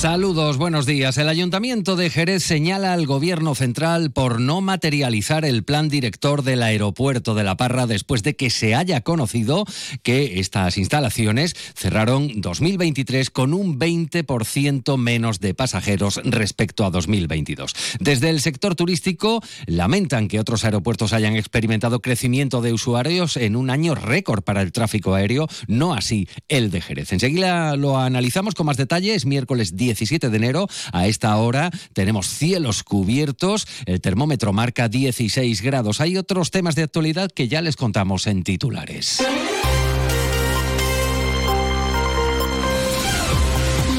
Saludos, buenos días. El Ayuntamiento de Jerez señala al Gobierno central por no materializar el plan director del aeropuerto de La Parra después de que se haya conocido que estas instalaciones cerraron 2023 con un 20% menos de pasajeros respecto a 2022. Desde el sector turístico lamentan que otros aeropuertos hayan experimentado crecimiento de usuarios en un año récord para el tráfico aéreo, no así el de Jerez. Enseguida lo analizamos con más detalles, miércoles 10 17 de enero. A esta hora tenemos cielos cubiertos, el termómetro marca 16 grados. Hay otros temas de actualidad que ya les contamos en titulares.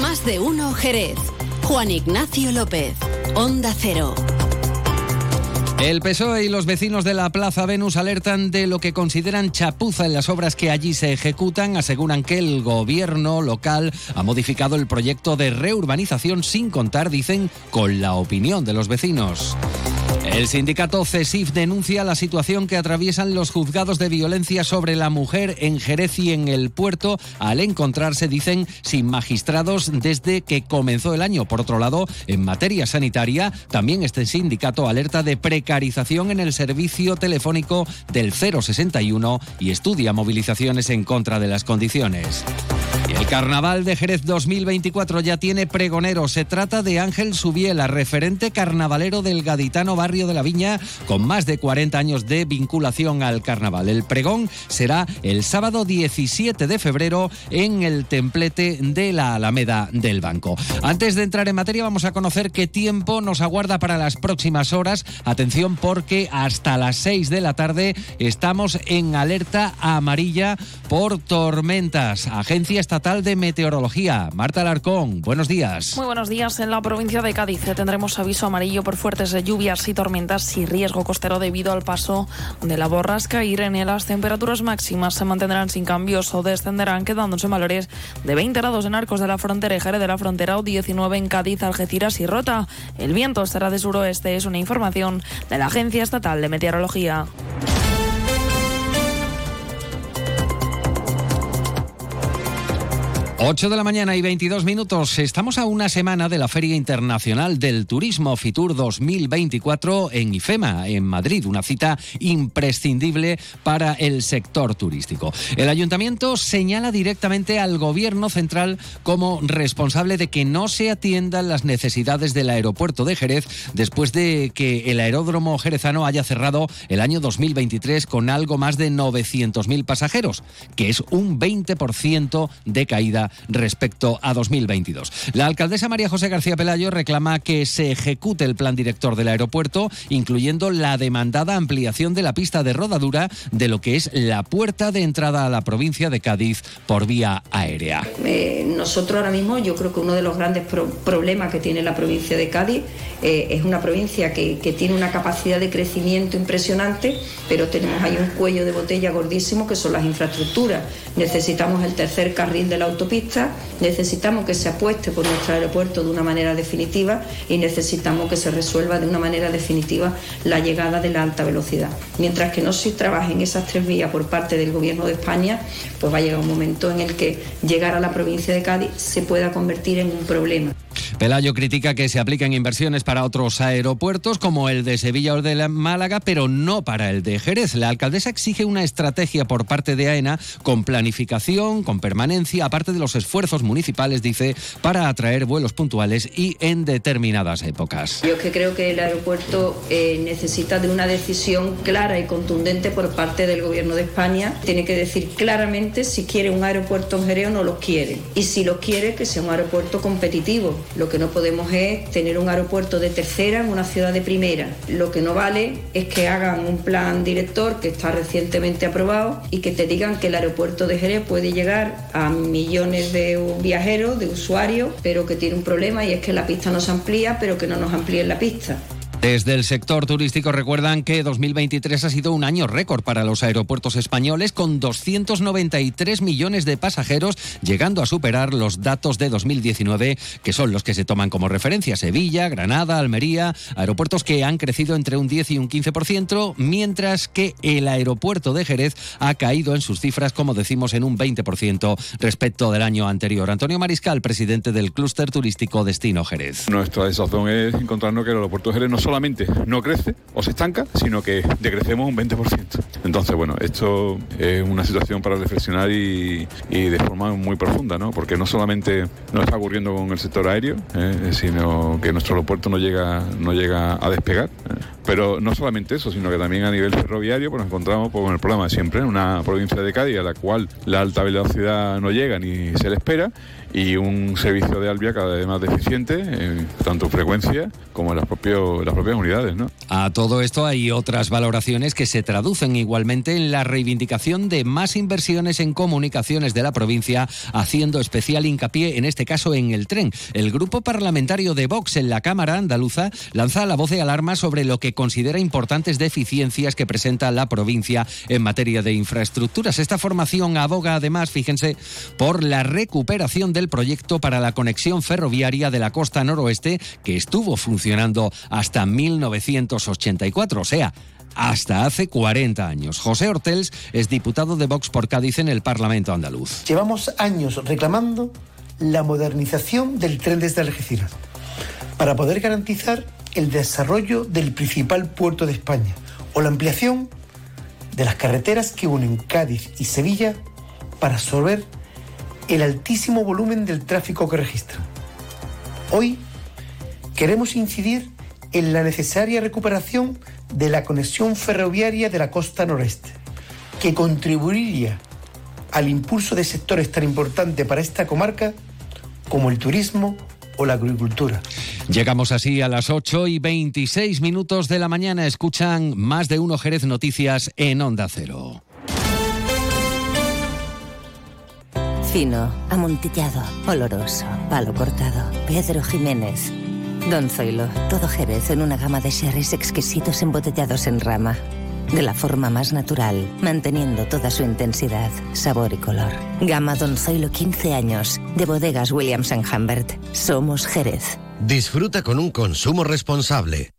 Más de uno Jerez. Juan Ignacio López, Onda Cero. El PSOE y los vecinos de la Plaza Venus alertan de lo que consideran chapuza en las obras que allí se ejecutan. Aseguran que el gobierno local ha modificado el proyecto de reurbanización sin contar, dicen, con la opinión de los vecinos. El sindicato CESIF denuncia la situación que atraviesan los juzgados de violencia sobre la mujer en Jerez y en el puerto al encontrarse, dicen, sin magistrados desde que comenzó el año. Por otro lado, en materia sanitaria, también este sindicato alerta de precarización en el servicio telefónico del 061 y estudia movilizaciones en contra de las condiciones. El Carnaval de Jerez 2024 ya tiene pregonero. Se trata de Ángel Subiela, referente carnavalero del gaditano barrio de la Viña, con más de 40 años de vinculación al carnaval. El pregón será el sábado 17 de febrero en el templete de la Alameda del Banco. Antes de entrar en materia, vamos a conocer qué tiempo nos aguarda para las próximas horas. Atención, porque hasta las 6 de la tarde estamos en alerta amarilla por tormentas. Agencia Estatal de Meteorología. Marta Alarcón, buenos días. Muy buenos días. En la provincia de Cádiz tendremos aviso amarillo por fuertes lluvias y tormentas y riesgo costero debido al paso de la borrasca Irene. Las temperaturas máximas se mantendrán sin cambios o descenderán, quedándose en valores de 20 grados en Arcos de la Frontera y Jerez de la Frontera o 19 en Cádiz, Algeciras y Rota. El viento estará de suroeste. Es una información de la Agencia Estatal de Meteorología. 8 de la mañana y 22 minutos. Estamos a una semana de la Feria Internacional del Turismo Fitur 2024 en IFEMA, en Madrid, una cita imprescindible para el sector turístico. El ayuntamiento señala directamente al gobierno central como responsable de que no se atiendan las necesidades del aeropuerto de Jerez después de que el aeródromo jerezano haya cerrado el año 2023 con algo más de 900.000 pasajeros, que es un 20% de caída respecto a 2022. La alcaldesa María José García Pelayo reclama que se ejecute el plan director del aeropuerto, incluyendo la demandada ampliación de la pista de rodadura de lo que es la puerta de entrada a la provincia de Cádiz por vía aérea. Eh, nosotros ahora mismo, yo creo que uno de los grandes problemas que tiene la provincia de Cádiz eh, es una provincia que, que tiene una capacidad de crecimiento impresionante, pero tenemos ahí un cuello de botella gordísimo que son las infraestructuras. Necesitamos el tercer carril de la autopista necesitamos que se apueste por nuestro aeropuerto de una manera definitiva y necesitamos que se resuelva de una manera definitiva la llegada de la alta velocidad. Mientras que no se trabaje en esas tres vías por parte del Gobierno de España, pues va a llegar un momento en el que llegar a la provincia de Cádiz se pueda convertir en un problema. Pelayo critica que se apliquen inversiones para otros aeropuertos como el de Sevilla o de Málaga, pero no para el de Jerez. La alcaldesa exige una estrategia por parte de AENA con planificación, con permanencia, aparte de los esfuerzos municipales, dice, para atraer vuelos puntuales y en determinadas épocas. Yo que creo que el aeropuerto eh, necesita de una decisión clara y contundente por parte del Gobierno de España. Tiene que decir claramente si quiere un aeropuerto en Jerez o no lo quiere. Y si lo quiere, que sea un aeropuerto competitivo lo que no podemos es tener un aeropuerto de tercera en una ciudad de primera. Lo que no vale es que hagan un plan director que está recientemente aprobado y que te digan que el aeropuerto de Jerez puede llegar a millones de viajeros, de usuarios, pero que tiene un problema y es que la pista no se amplía, pero que no nos amplíen la pista. Desde el sector turístico recuerdan que 2023 ha sido un año récord para los aeropuertos españoles con 293 millones de pasajeros, llegando a superar los datos de 2019, que son los que se toman como referencia. Sevilla, Granada, Almería, aeropuertos que han crecido entre un 10 y un 15%, mientras que el aeropuerto de Jerez ha caído en sus cifras, como decimos, en un 20% respecto del año anterior. Antonio Mariscal, presidente del clúster turístico Destino Jerez. Nuestra desazón es encontrarnos que el aeropuerto de Jerez no solamente no crece o se estanca, sino que decrecemos un 20%. Entonces, bueno, esto es una situación para reflexionar y, de forma muy profunda, ¿no? Porque no solamente nos está ocurriendo con el sector aéreo, ¿eh? sino que nuestro aeropuerto no llega, no llega a despegar. ¿eh? Pero no solamente eso, sino que también a nivel ferroviario pues nos encontramos pues, con el problema de siempre, en una provincia de Cádiz a la cual la alta velocidad no llega ni se le espera y un servicio de Albia cada vez más deficiente, tanto en frecuencia como en las, propios, las propias unidades. ¿no? A todo esto hay otras valoraciones que se traducen igualmente en la reivindicación de más inversiones en comunicaciones de la provincia, haciendo especial hincapié en este caso en el tren. El grupo parlamentario de Vox en la Cámara andaluza lanza la voz de alarma sobre lo que considera importantes deficiencias que presenta la provincia en materia de infraestructuras. Esta formación aboga además, fíjense, por la recuperación de el proyecto para la conexión ferroviaria de la costa noroeste que estuvo funcionando hasta 1984, o sea, hasta hace 40 años. José Hortels es diputado de Vox por Cádiz en el Parlamento andaluz. Llevamos años reclamando la modernización del tren desde Algeciras para poder garantizar el desarrollo del principal puerto de España o la ampliación de las carreteras que unen Cádiz y Sevilla para absorber el altísimo volumen del tráfico que registran. Hoy queremos incidir en la necesaria recuperación de la conexión ferroviaria de la costa noreste, que contribuiría al impulso de sectores tan importantes para esta comarca como el turismo o la agricultura. Llegamos así a las 8 y 26 minutos de la mañana. Escuchan más de uno Jerez Noticias en Onda Cero. Fino, amontillado, oloroso, palo cortado. Pedro Jiménez. Don Zoilo, todo Jerez en una gama de sherries exquisitos embotellados en rama. De la forma más natural, manteniendo toda su intensidad, sabor y color. Gama Don Zoilo 15 años, de bodegas Williams ⁇ Humbert. Somos Jerez. Disfruta con un consumo responsable.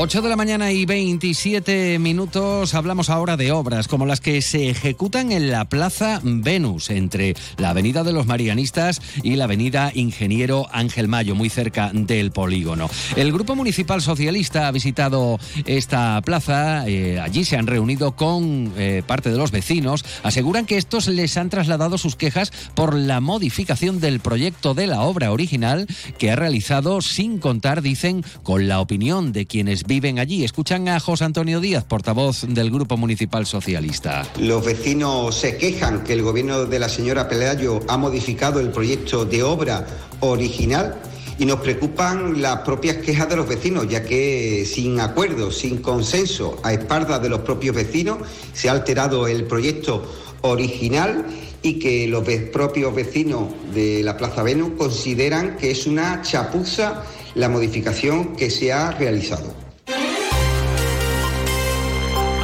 8 de la mañana y 27 minutos. Hablamos ahora de obras como las que se ejecutan en la Plaza Venus, entre la Avenida de los Marianistas y la Avenida Ingeniero Ángel Mayo, muy cerca del polígono. El Grupo Municipal Socialista ha visitado esta plaza. Eh, allí se han reunido con eh, parte de los vecinos. Aseguran que estos les han trasladado sus quejas por la modificación del proyecto de la obra original que ha realizado sin contar, dicen, con la opinión de quienes viven allí. Escuchan a José Antonio Díaz, portavoz del Grupo Municipal Socialista. Los vecinos se quejan que el gobierno de la señora Pelayo ha modificado el proyecto de obra original y nos preocupan las propias quejas de los vecinos, ya que sin acuerdo, sin consenso, a espaldas de los propios vecinos, se ha alterado el proyecto original y que los propios vecinos de la Plaza Venus consideran que es una chapuza la modificación que se ha realizado.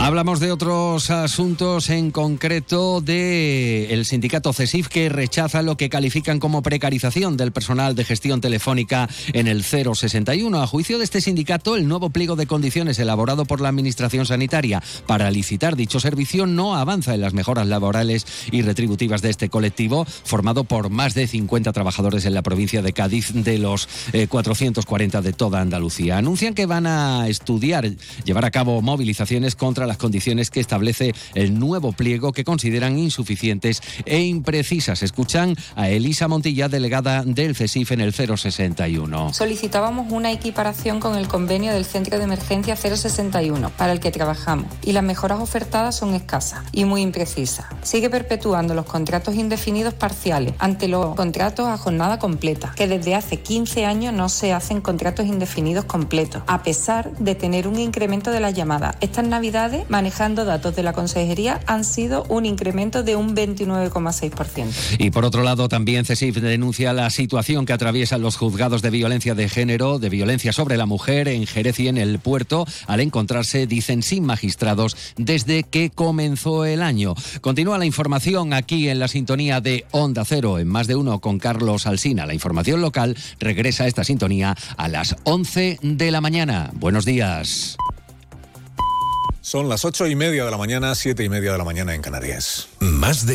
Hablamos de otros asuntos, en concreto de el sindicato CESIF que rechaza lo que califican como precarización del personal de gestión telefónica en el 061. A juicio de este sindicato, el nuevo pliego de condiciones elaborado por la Administración Sanitaria para licitar dicho servicio no avanza en las mejoras laborales y retributivas de este colectivo, formado por más de 50 trabajadores en la provincia de Cádiz de los 440 eh, de toda Andalucía. Anuncian que van a estudiar, llevar a cabo movilizaciones contra la condiciones que establece el nuevo pliego que consideran insuficientes e imprecisas. Escuchan a Elisa Montilla, delegada del CESIF en el 061. Solicitábamos una equiparación con el convenio del Centro de Emergencia 061 para el que trabajamos y las mejoras ofertadas son escasas y muy imprecisas. Sigue perpetuando los contratos indefinidos parciales ante los contratos a jornada completa, que desde hace 15 años no se hacen contratos indefinidos completos, a pesar de tener un incremento de las llamadas. Estas navidades manejando datos de la Consejería, han sido un incremento de un 29,6%. Y por otro lado, también CESIF denuncia la situación que atraviesan los juzgados de violencia de género, de violencia sobre la mujer en Jerez y en el puerto, al encontrarse, dicen, sin magistrados desde que comenzó el año. Continúa la información aquí en la sintonía de Onda Cero, en más de uno con Carlos Alsina. La información local regresa a esta sintonía a las 11 de la mañana. Buenos días. Son las ocho y media de la mañana, siete y media de la mañana en Canarias. Más de